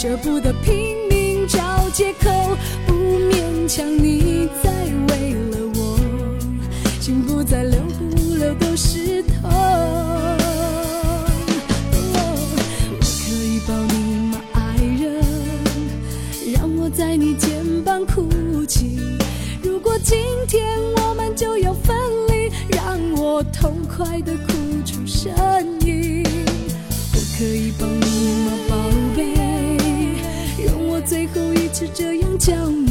舍不得拼命找借口，不勉强你再为了我，心不再留不留都是痛。我可以抱你吗，爱人？让我在你肩膀哭泣。如果今是这样叫，你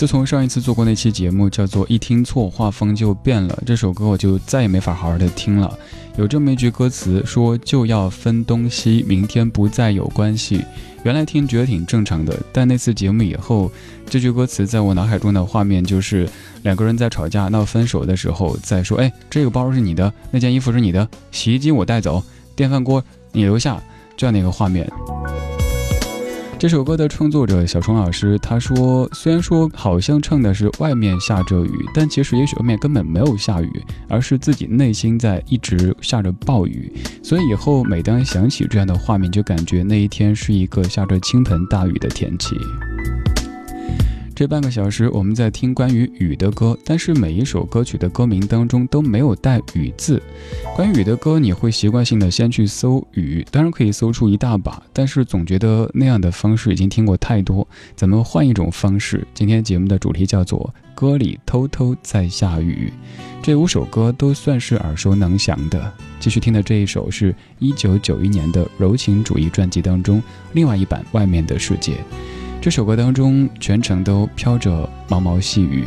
自从上一次做过那期节目，叫做“一听错画风就变了”，这首歌我就再也没法好好的听了。有这么一句歌词说：“就要分东西，明天不再有关系。”原来听觉得挺正常的，但那次节目以后，这句歌词在我脑海中的画面就是两个人在吵架闹分手的时候，在说：“哎，这个包是你的，那件衣服是你的，洗衣机我带走，电饭锅你留下。”这样的一个画面。这首歌的创作者小虫老师他说：“虽然说好像唱的是外面下着雨，但其实也许外面根本没有下雨，而是自己内心在一直下着暴雨。所以以后每当想起这样的画面，就感觉那一天是一个下着倾盆大雨的天气。”这半个小时我们在听关于雨的歌，但是每一首歌曲的歌名当中都没有带“雨”字。关于雨的歌，你会习惯性的先去搜“雨”，当然可以搜出一大把，但是总觉得那样的方式已经听过太多，咱们换一种方式？今天节目的主题叫做《歌里偷偷在下雨》，这五首歌都算是耳熟能详的。继续听的这一首是一九九一年的柔情主义专辑当中另外一版《外面的世界》。这首歌当中全程都飘着毛毛细雨。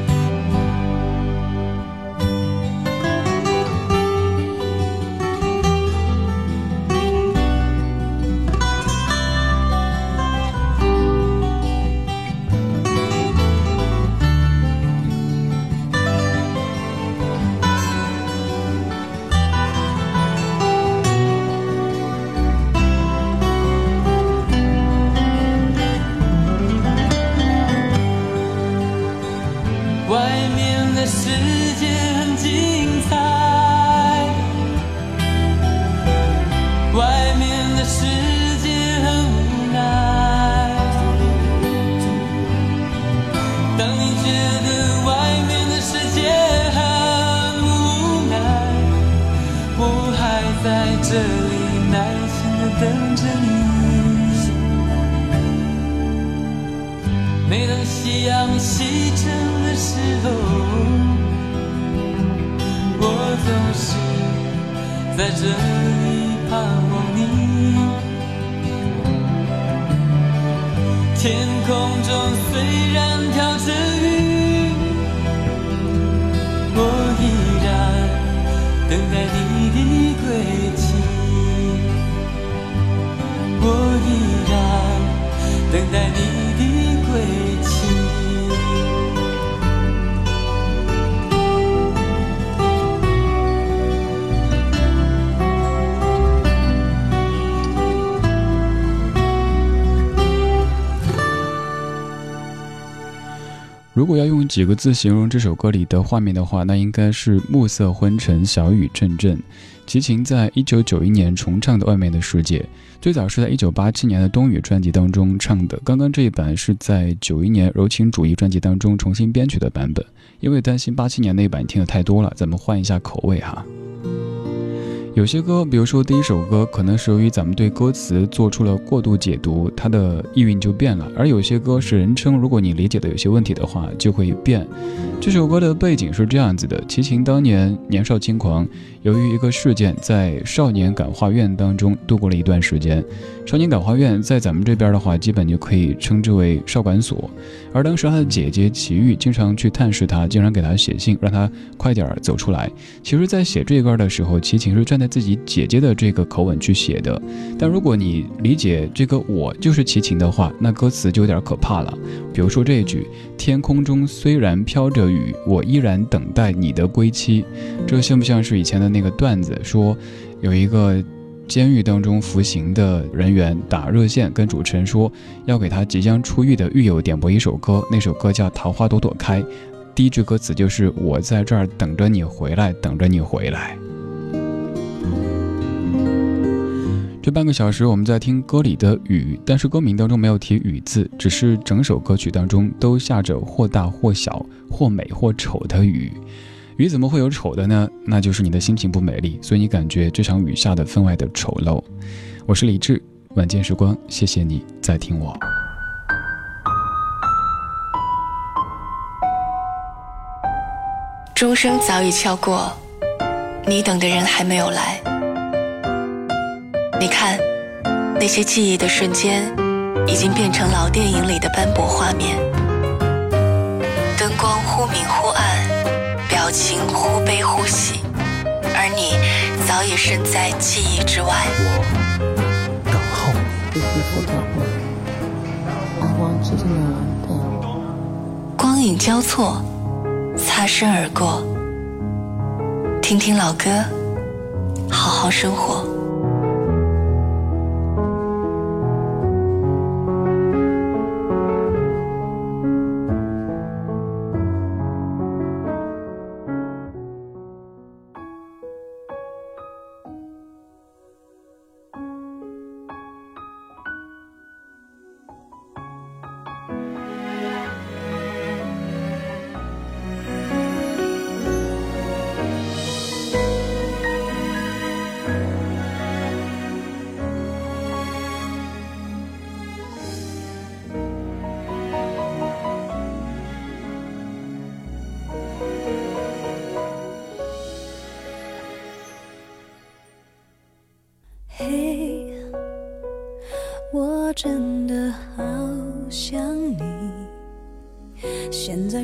这里耐心的等着你，每当夕阳西沉的时候，我总是在这里盼望你。天空中虽然飘着雨，我依然等待你的归。等待你的归期。如果要用几个字形容这首歌里的画面的话那应该是暮色昏沉小雨阵阵。齐秦在一九九一年重唱的《外面的世界》，最早是在一九八七年的《冬雨》专辑当中唱的。刚刚这一版是在九一年《柔情主义》专辑当中重新编曲的版本。因为担心八七年那版听的太多了，咱们换一下口味哈。有些歌，比如说第一首歌，可能是由于咱们对歌词做出了过度解读，它的意蕴就变了；而有些歌是人称，如果你理解的有些问题的话，就会变。这首歌的背景是这样子的：齐秦当年年少轻狂，由于一个事件，在少年感化院当中度过了一段时间。少年感化院在咱们这边的话，基本就可以称之为少管所。而当时他的姐姐齐豫经常去探视他，经常给他写信，让他快点走出来。其实，在写这歌的时候，齐秦是站在自己姐姐的这个口吻去写的。但如果你理解这个我就是齐秦的话，那歌词就有点可怕了。比如说这一句：“天空中虽然飘着雨，我依然等待你的归期。”这像不像是以前的那个段子？说有一个。监狱当中服刑的人员打热线跟主持人说，要给他即将出狱的狱友点播一首歌，那首歌叫《桃花朵朵开》，第一句歌词就是“我在这儿等着你回来，等着你回来”。这半个小时我们在听歌里的雨，但是歌名当中没有提雨字，只是整首歌曲当中都下着或大或小、或美或丑的雨。雨怎么会有丑的呢？那就是你的心情不美丽，所以你感觉这场雨下的分外的丑陋。我是李志，晚间时光，谢谢你在听我。钟声早已敲过，你等的人还没有来。你看，那些记忆的瞬间，已经变成老电影里的斑驳画面，灯光忽明忽暗。情忽悲忽喜，而你早已身在记忆之外。我等候你。光影交错，擦身而过。听听老歌，好好生活。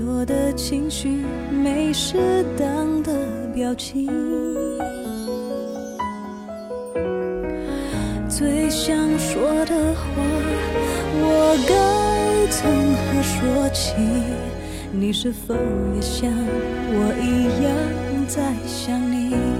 多的情绪没适当的表情，最想说的话我该从何说起？你是否也像我一样在想你？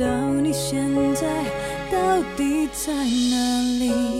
不知道你现在到底在哪里。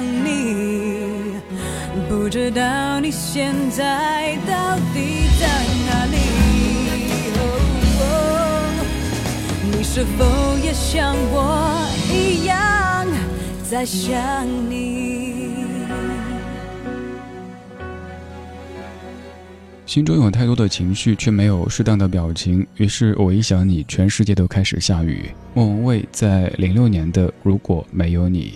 想你，不知道你现在到底在哪里？你是否也像我一样在想你？心中有太多的情绪，却没有适当的表情，于是我一想你，全世界都开始下雨。莫文蔚在零六年的《如果没有你》，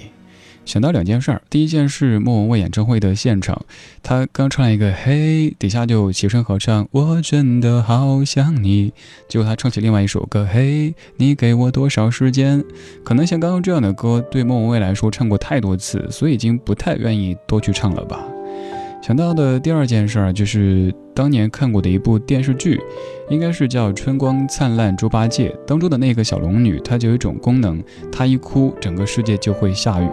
想到两件事儿。第一件事，莫文蔚演唱会的现场，她刚唱了一个“嘿”，底下就齐声合唱“我真的好想你”，结果她唱起另外一首歌“嘿，你给我多少时间”。可能像刚刚这样的歌，对莫文蔚来说唱过太多次，所以已经不太愿意多去唱了吧。想到的第二件事儿就是当年看过的一部电视剧，应该是叫《春光灿烂猪八戒》当中的那个小龙女，她就有一种功能，她一哭，整个世界就会下雨。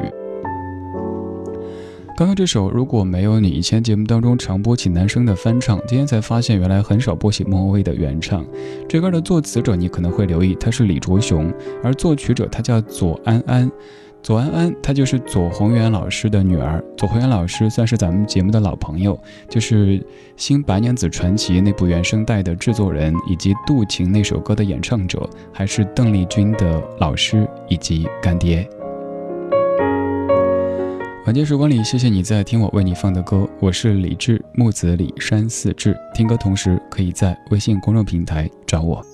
刚刚这首如果没有你，以前节目当中常播起男生的翻唱，今天才发现原来很少播起莫文蔚的原唱。这歌的作词者你可能会留意，他是李卓雄，而作曲者他叫左安安。左安安，她就是左宏元老师的女儿。左宏元老师算是咱们节目的老朋友，就是《新白娘子传奇》那部原声带的制作人，以及《渡情》那首歌的演唱者，还是邓丽君的老师以及干爹。晚间时光里，谢谢你在听我为你放的歌，我是李志，木子李山寺志。听歌同时，可以在微信公众平台找我。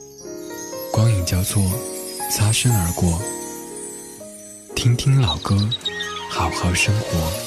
光影交错，擦身而过。听听老歌，好好生活。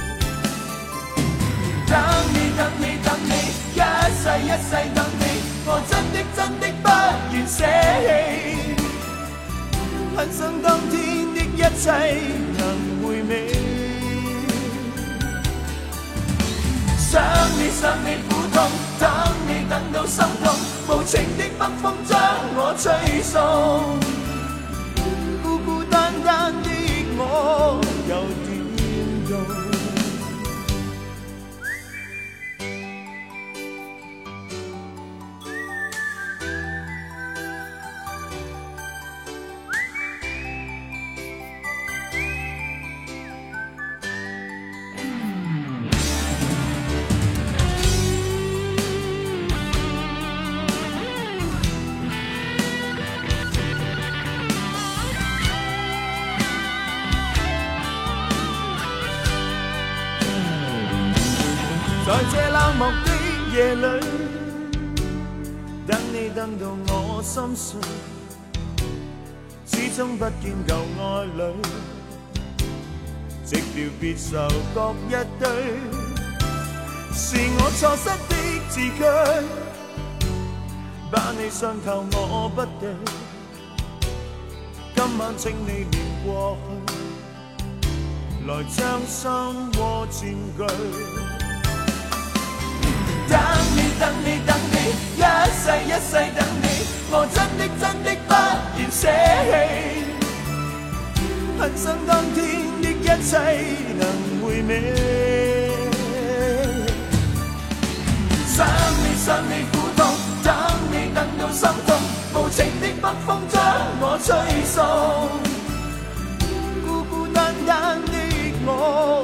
等你等你等你，一世一世等你，我真的真的不愿舍弃。很想当天的一切能回味，想你想你苦痛，等你等到心痛，无情的北风将我吹送，孤孤在心碎，始终不见旧爱侣，直调别愁各一堆，是我错失的字句，把你伤透我不对，今晚请你念过去，来将心窝占据。等你，等你，一世一世等你，我真的真的不愿舍弃。恨想当天的一切能回味。想你，想你苦痛，等你等到心痛，无情的北风将我吹送，孤孤单单的我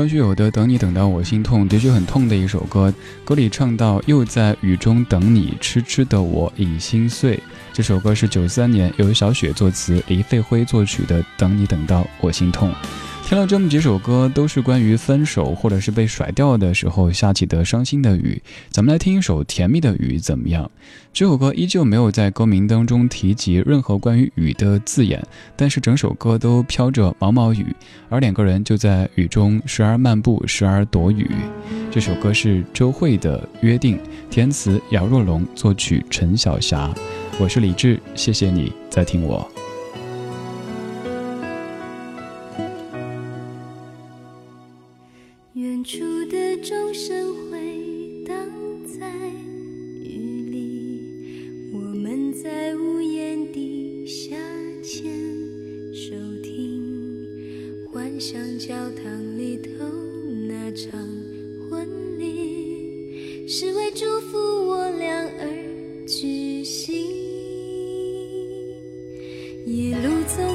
张学友的《等你等到我心痛》的确很痛的一首歌，歌里唱到又在雨中等你，痴痴的我已心碎。这首歌是九三年由小雪作词，黎费辉作曲的《等你等到我心痛》。听了这么几首歌，都是关于分手或者是被甩掉的时候下起的伤心的雨。咱们来听一首甜蜜的雨，怎么样？这首歌依旧没有在歌名当中提及任何关于雨的字眼，但是整首歌都飘着毛毛雨，而两个人就在雨中时而漫步，时而躲雨。这首歌是周蕙的《约定》，填词姚若龙，作曲陈小霞。我是李志，谢谢你在听我。一路走